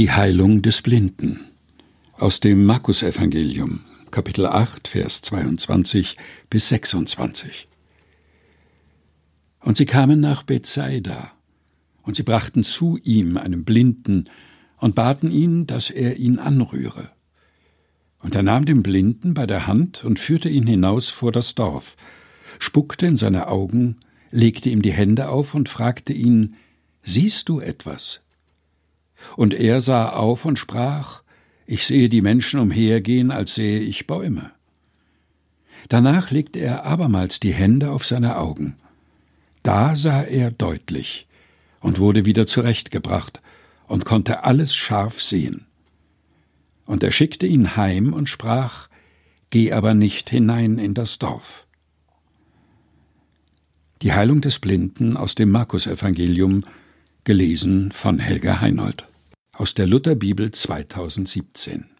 Die Heilung des Blinden aus dem Markus-Evangelium, Kapitel 8, Vers 22 bis 26. Und sie kamen nach Bethsaida, und sie brachten zu ihm einen Blinden und baten ihn, dass er ihn anrühre. Und er nahm den Blinden bei der Hand und führte ihn hinaus vor das Dorf, spuckte in seine Augen, legte ihm die Hände auf und fragte ihn, Siehst du etwas? Und er sah auf und sprach, Ich sehe die Menschen umhergehen, als sähe ich Bäume. Danach legte er abermals die Hände auf seine Augen. Da sah er deutlich und wurde wieder zurechtgebracht und konnte alles scharf sehen. Und er schickte ihn heim und sprach, Geh aber nicht hinein in das Dorf. Die Heilung des Blinden aus dem Markus-Evangelium, gelesen von Helga Heinold. Aus der Lutherbibel 2017.